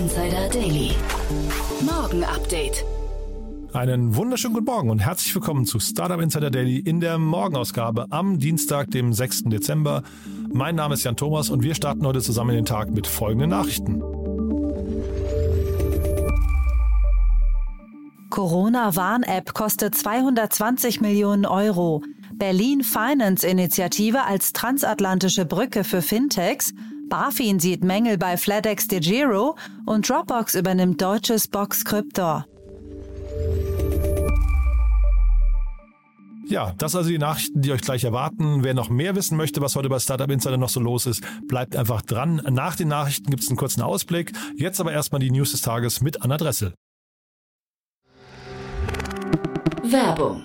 Insider Daily. Morgen Update. Einen wunderschönen guten Morgen und herzlich willkommen zu Startup Insider Daily in der Morgenausgabe am Dienstag, dem 6. Dezember. Mein Name ist Jan Thomas und wir starten heute zusammen den Tag mit folgenden Nachrichten. Corona-Warn-App kostet 220 Millionen Euro. Berlin Finance Initiative als transatlantische Brücke für Fintechs. BaFin sieht Mängel bei FedEx DeGiro und Dropbox übernimmt deutsches Box Cryptor. Ja, das also die Nachrichten, die euch gleich erwarten. Wer noch mehr wissen möchte, was heute bei Startup Insider noch so los ist, bleibt einfach dran. Nach den Nachrichten gibt es einen kurzen Ausblick. Jetzt aber erstmal die News des Tages mit Anna Dressel. Werbung.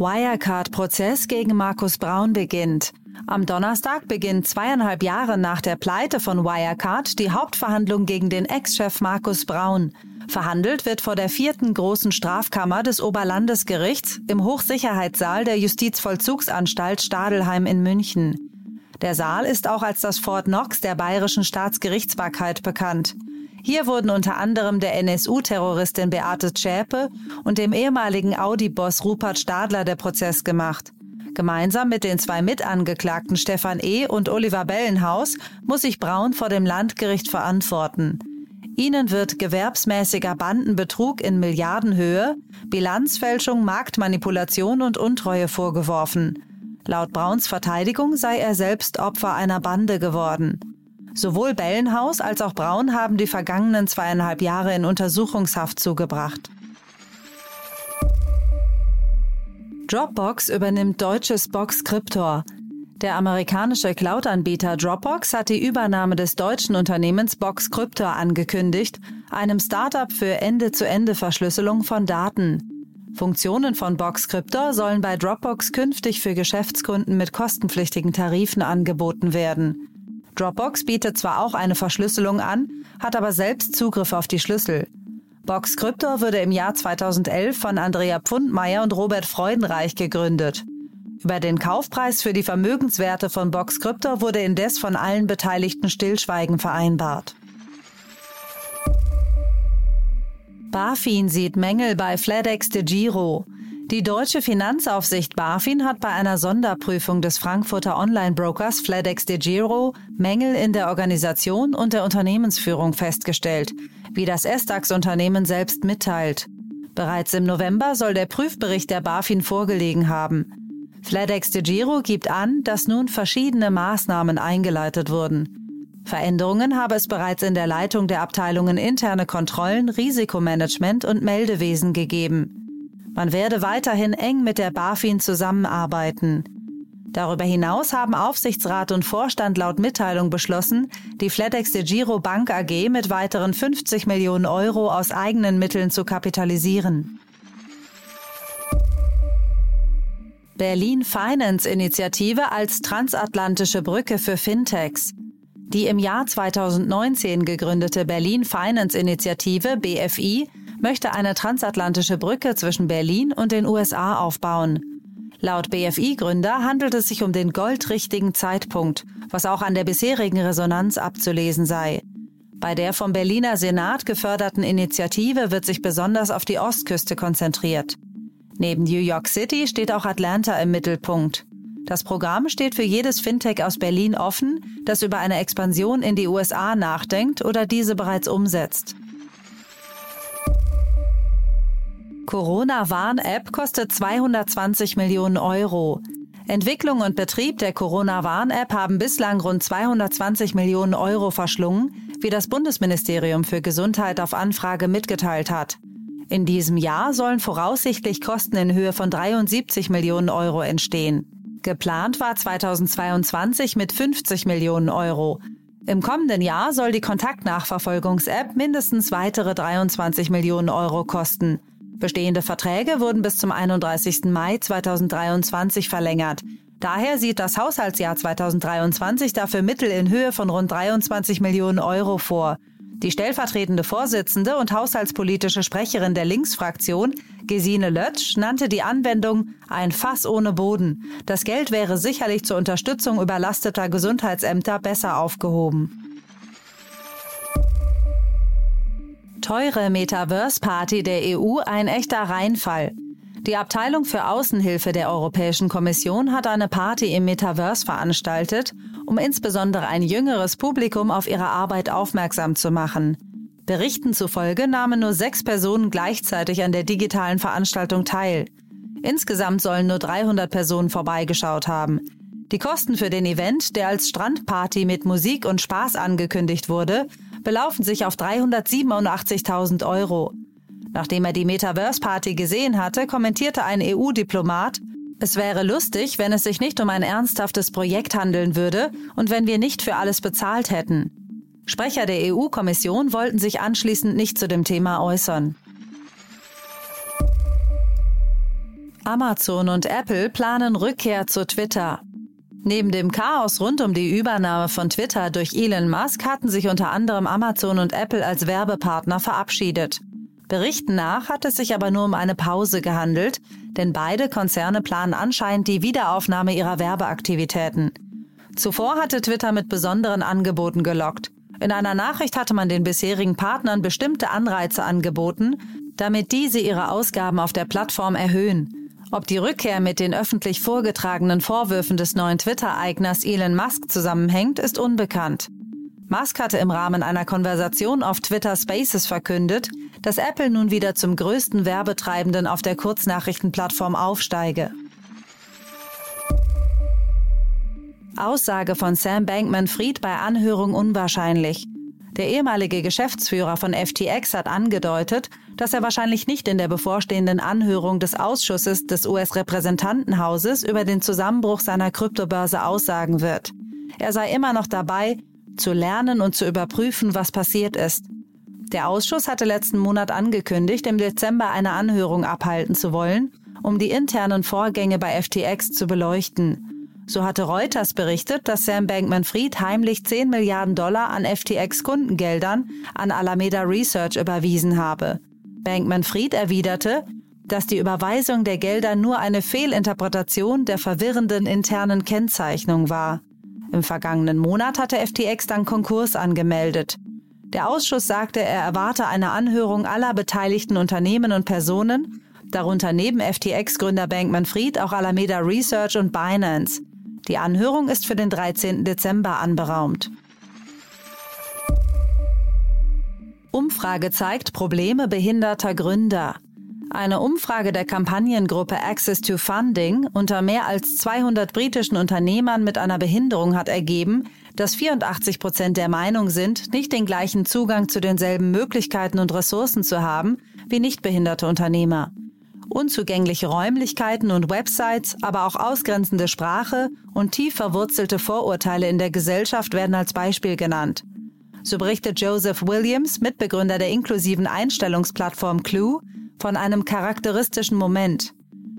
Wirecard-Prozess gegen Markus Braun beginnt. Am Donnerstag beginnt zweieinhalb Jahre nach der Pleite von Wirecard die Hauptverhandlung gegen den Ex-Chef Markus Braun. Verhandelt wird vor der vierten großen Strafkammer des Oberlandesgerichts im Hochsicherheitssaal der Justizvollzugsanstalt Stadelheim in München. Der Saal ist auch als das Fort Knox der bayerischen Staatsgerichtsbarkeit bekannt. Hier wurden unter anderem der NSU-Terroristin Beate Zschäpe und dem ehemaligen Audi-Boss Rupert Stadler der Prozess gemacht. Gemeinsam mit den zwei Mitangeklagten Stefan E. und Oliver Bellenhaus muss sich Braun vor dem Landgericht verantworten. Ihnen wird gewerbsmäßiger Bandenbetrug in Milliardenhöhe, Bilanzfälschung, Marktmanipulation und Untreue vorgeworfen. Laut Brauns Verteidigung sei er selbst Opfer einer Bande geworden. Sowohl Bellenhaus als auch Braun haben die vergangenen zweieinhalb Jahre in Untersuchungshaft zugebracht. Dropbox übernimmt deutsches Box Cryptor. Der amerikanische Cloud-Anbieter Dropbox hat die Übernahme des deutschen Unternehmens Box Cryptor angekündigt, einem Startup für Ende-zu-Ende-Verschlüsselung von Daten. Funktionen von Box Cryptor sollen bei Dropbox künftig für Geschäftskunden mit kostenpflichtigen Tarifen angeboten werden. Dropbox bietet zwar auch eine Verschlüsselung an, hat aber selbst Zugriff auf die Schlüssel. Box Crypto wurde im Jahr 2011 von Andrea Pfundmeier und Robert Freudenreich gegründet. Über den Kaufpreis für die Vermögenswerte von Box Crypto wurde indes von allen Beteiligten Stillschweigen vereinbart. BaFin sieht Mängel bei FedEx de Giro. Die deutsche Finanzaufsicht BaFin hat bei einer Sonderprüfung des Frankfurter Online-Brokers FedEx de Giro Mängel in der Organisation und der Unternehmensführung festgestellt, wie das Estax-Unternehmen selbst mitteilt. Bereits im November soll der Prüfbericht der BaFin vorgelegen haben. FedEx de Giro gibt an, dass nun verschiedene Maßnahmen eingeleitet wurden. Veränderungen habe es bereits in der Leitung der Abteilungen interne Kontrollen, Risikomanagement und Meldewesen gegeben. Man werde weiterhin eng mit der BaFin zusammenarbeiten. Darüber hinaus haben Aufsichtsrat und Vorstand laut Mitteilung beschlossen, die FedEx de Giro Bank AG mit weiteren 50 Millionen Euro aus eigenen Mitteln zu kapitalisieren. Berlin Finance Initiative als transatlantische Brücke für Fintechs. Die im Jahr 2019 gegründete Berlin Finance Initiative BFI möchte eine transatlantische Brücke zwischen Berlin und den USA aufbauen. Laut BFI-Gründer handelt es sich um den goldrichtigen Zeitpunkt, was auch an der bisherigen Resonanz abzulesen sei. Bei der vom Berliner Senat geförderten Initiative wird sich besonders auf die Ostküste konzentriert. Neben New York City steht auch Atlanta im Mittelpunkt. Das Programm steht für jedes Fintech aus Berlin offen, das über eine Expansion in die USA nachdenkt oder diese bereits umsetzt. Corona-Warn-App kostet 220 Millionen Euro. Entwicklung und Betrieb der Corona-Warn-App haben bislang rund 220 Millionen Euro verschlungen, wie das Bundesministerium für Gesundheit auf Anfrage mitgeteilt hat. In diesem Jahr sollen voraussichtlich Kosten in Höhe von 73 Millionen Euro entstehen. Geplant war 2022 mit 50 Millionen Euro. Im kommenden Jahr soll die Kontaktnachverfolgungs-App mindestens weitere 23 Millionen Euro kosten. Bestehende Verträge wurden bis zum 31. Mai 2023 verlängert. Daher sieht das Haushaltsjahr 2023 dafür Mittel in Höhe von rund 23 Millionen Euro vor. Die stellvertretende Vorsitzende und haushaltspolitische Sprecherin der Linksfraktion, Gesine Lötsch, nannte die Anwendung ein Fass ohne Boden. Das Geld wäre sicherlich zur Unterstützung überlasteter Gesundheitsämter besser aufgehoben. Teure Metaverse-Party der EU ein echter Reinfall. Die Abteilung für Außenhilfe der Europäischen Kommission hat eine Party im Metaverse veranstaltet, um insbesondere ein jüngeres Publikum auf ihre Arbeit aufmerksam zu machen. Berichten zufolge nahmen nur sechs Personen gleichzeitig an der digitalen Veranstaltung teil. Insgesamt sollen nur 300 Personen vorbeigeschaut haben. Die Kosten für den Event, der als Strandparty mit Musik und Spaß angekündigt wurde, belaufen sich auf 387.000 Euro. Nachdem er die Metaverse-Party gesehen hatte, kommentierte ein EU-Diplomat, es wäre lustig, wenn es sich nicht um ein ernsthaftes Projekt handeln würde und wenn wir nicht für alles bezahlt hätten. Sprecher der EU-Kommission wollten sich anschließend nicht zu dem Thema äußern. Amazon und Apple planen Rückkehr zu Twitter. Neben dem Chaos rund um die Übernahme von Twitter durch Elon Musk hatten sich unter anderem Amazon und Apple als Werbepartner verabschiedet. Berichten nach hat es sich aber nur um eine Pause gehandelt, denn beide Konzerne planen anscheinend die Wiederaufnahme ihrer Werbeaktivitäten. Zuvor hatte Twitter mit besonderen Angeboten gelockt. In einer Nachricht hatte man den bisherigen Partnern bestimmte Anreize angeboten, damit diese ihre Ausgaben auf der Plattform erhöhen. Ob die Rückkehr mit den öffentlich vorgetragenen Vorwürfen des neuen Twitter-Eigners Elon Musk zusammenhängt, ist unbekannt. Musk hatte im Rahmen einer Konversation auf Twitter Spaces verkündet, dass Apple nun wieder zum größten Werbetreibenden auf der Kurznachrichtenplattform aufsteige. Aussage von Sam Bankman-Fried bei Anhörung unwahrscheinlich. Der ehemalige Geschäftsführer von FTX hat angedeutet, dass er wahrscheinlich nicht in der bevorstehenden Anhörung des Ausschusses des US-Repräsentantenhauses über den Zusammenbruch seiner Kryptobörse aussagen wird. Er sei immer noch dabei, zu lernen und zu überprüfen, was passiert ist. Der Ausschuss hatte letzten Monat angekündigt, im Dezember eine Anhörung abhalten zu wollen, um die internen Vorgänge bei FTX zu beleuchten. So hatte Reuters berichtet, dass Sam Bankman-Fried heimlich 10 Milliarden Dollar an FTX-Kundengeldern an Alameda Research überwiesen habe. Bankman-Fried erwiderte, dass die Überweisung der Gelder nur eine Fehlinterpretation der verwirrenden internen Kennzeichnung war. Im vergangenen Monat hatte FTX dann Konkurs angemeldet. Der Ausschuss sagte, er erwarte eine Anhörung aller beteiligten Unternehmen und Personen, darunter neben FTX-Gründer Bankman-Fried auch Alameda Research und Binance. Die Anhörung ist für den 13. Dezember anberaumt. Umfrage zeigt Probleme behinderter Gründer. Eine Umfrage der Kampagnengruppe Access to Funding unter mehr als 200 britischen Unternehmern mit einer Behinderung hat ergeben, dass 84 Prozent der Meinung sind, nicht den gleichen Zugang zu denselben Möglichkeiten und Ressourcen zu haben wie nichtbehinderte Unternehmer. Unzugängliche Räumlichkeiten und Websites, aber auch ausgrenzende Sprache und tief verwurzelte Vorurteile in der Gesellschaft werden als Beispiel genannt. So berichtet Joseph Williams, Mitbegründer der inklusiven Einstellungsplattform Clue, von einem charakteristischen Moment.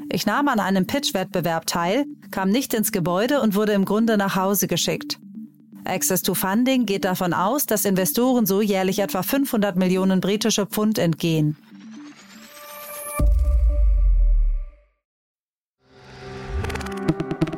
Ich nahm an einem Pitch-Wettbewerb teil, kam nicht ins Gebäude und wurde im Grunde nach Hause geschickt. Access to Funding geht davon aus, dass Investoren so jährlich etwa 500 Millionen britische Pfund entgehen.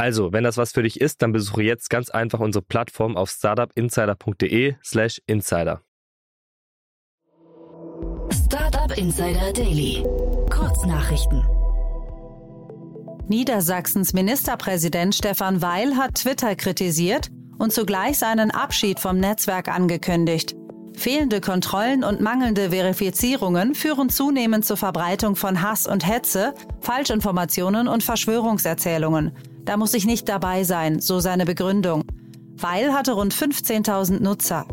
Also, wenn das was für dich ist, dann besuche jetzt ganz einfach unsere Plattform auf startupinsider.de/slash insider. Startup Insider Daily. Kurznachrichten. Niedersachsens Ministerpräsident Stefan Weil hat Twitter kritisiert und zugleich seinen Abschied vom Netzwerk angekündigt. Fehlende Kontrollen und mangelnde Verifizierungen führen zunehmend zur Verbreitung von Hass und Hetze, Falschinformationen und Verschwörungserzählungen. Da muss ich nicht dabei sein, so seine Begründung. Weil hatte rund 15.000 Nutzer.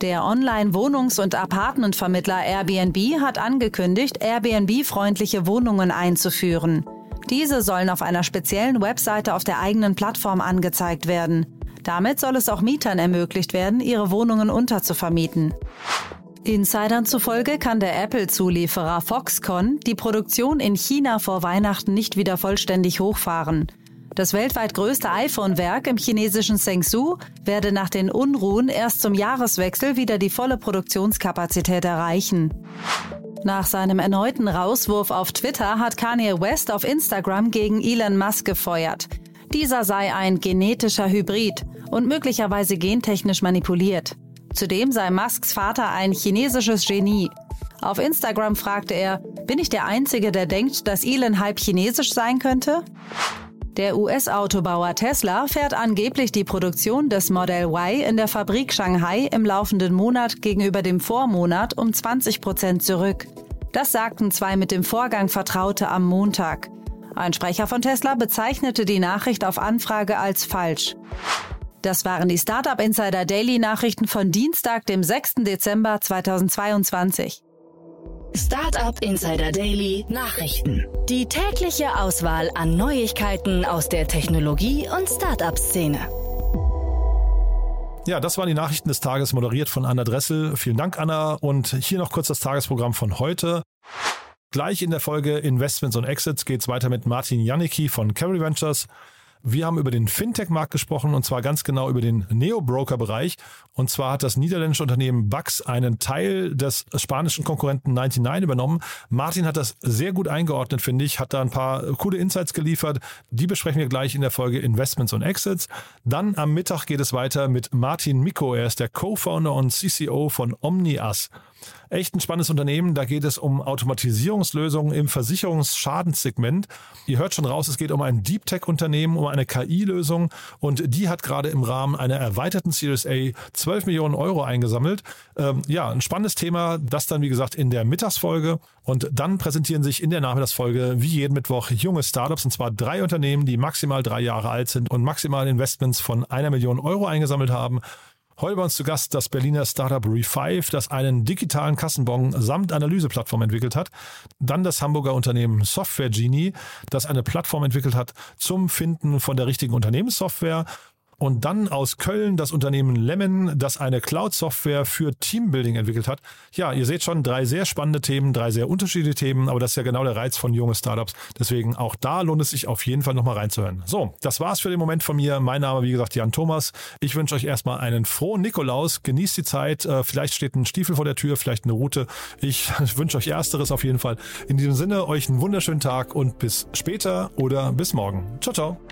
Der Online-Wohnungs- und Apartmentvermittler Airbnb hat angekündigt, Airbnb-freundliche Wohnungen einzuführen. Diese sollen auf einer speziellen Webseite auf der eigenen Plattform angezeigt werden. Damit soll es auch Mietern ermöglicht werden, ihre Wohnungen unterzuvermieten. Insidern zufolge kann der Apple-Zulieferer Foxconn die Produktion in China vor Weihnachten nicht wieder vollständig hochfahren. Das weltweit größte iPhone-Werk im chinesischen Zhengzhou werde nach den Unruhen erst zum Jahreswechsel wieder die volle Produktionskapazität erreichen. Nach seinem erneuten Rauswurf auf Twitter hat Kanye West auf Instagram gegen Elon Musk gefeuert. Dieser sei ein genetischer Hybrid und möglicherweise gentechnisch manipuliert. Zudem sei Musks Vater ein chinesisches Genie. Auf Instagram fragte er, bin ich der Einzige, der denkt, dass Elon halb chinesisch sein könnte? Der US-Autobauer Tesla fährt angeblich die Produktion des Model Y in der Fabrik Shanghai im laufenden Monat gegenüber dem Vormonat um 20 Prozent zurück. Das sagten zwei mit dem Vorgang Vertraute am Montag. Ein Sprecher von Tesla bezeichnete die Nachricht auf Anfrage als falsch. Das waren die Startup Insider Daily Nachrichten von Dienstag, dem 6. Dezember 2022. Startup Insider Daily Nachrichten. Die tägliche Auswahl an Neuigkeiten aus der Technologie- und Startup-Szene. Ja, das waren die Nachrichten des Tages, moderiert von Anna Dressel. Vielen Dank, Anna. Und hier noch kurz das Tagesprogramm von heute. Gleich in der Folge Investments und Exits geht es weiter mit Martin Janicki von Carry Ventures. Wir haben über den Fintech-Markt gesprochen und zwar ganz genau über den Neo-Broker-Bereich. Und zwar hat das niederländische Unternehmen Bax einen Teil des spanischen Konkurrenten 99 übernommen. Martin hat das sehr gut eingeordnet, finde ich, hat da ein paar coole Insights geliefert. Die besprechen wir gleich in der Folge Investments und Exits. Dann am Mittag geht es weiter mit Martin Miko. Er ist der Co-Founder und CCO von OmniAs. Echt ein spannendes Unternehmen. Da geht es um Automatisierungslösungen im Versicherungsschadensegment. Ihr hört schon raus, es geht um ein Deep Tech-Unternehmen, um eine KI-Lösung und die hat gerade im Rahmen einer erweiterten Series A 12 Millionen Euro eingesammelt. Ähm, ja, ein spannendes Thema. Das dann, wie gesagt, in der Mittagsfolge. Und dann präsentieren sich in der Nachmittagsfolge wie jeden Mittwoch junge Startups, und zwar drei Unternehmen, die maximal drei Jahre alt sind und maximal Investments von einer Million Euro eingesammelt haben. Heute bei uns zu Gast das Berliner Startup Refive, das einen digitalen Kassenbon samt Analyseplattform entwickelt hat. Dann das Hamburger Unternehmen Software Genie, das eine Plattform entwickelt hat zum Finden von der richtigen Unternehmenssoftware. Und dann aus Köln das Unternehmen Lemon, das eine Cloud-Software für Teambuilding entwickelt hat. Ja, ihr seht schon, drei sehr spannende Themen, drei sehr unterschiedliche Themen, aber das ist ja genau der Reiz von junge Startups. Deswegen auch da lohnt es sich auf jeden Fall nochmal reinzuhören. So, das war's für den Moment von mir. Mein Name, wie gesagt, Jan Thomas. Ich wünsche euch erstmal einen frohen Nikolaus. Genießt die Zeit. Äh, vielleicht steht ein Stiefel vor der Tür, vielleicht eine Route. Ich wünsche euch Ersteres auf jeden Fall. In diesem Sinne, euch einen wunderschönen Tag und bis später oder bis morgen. Ciao, ciao.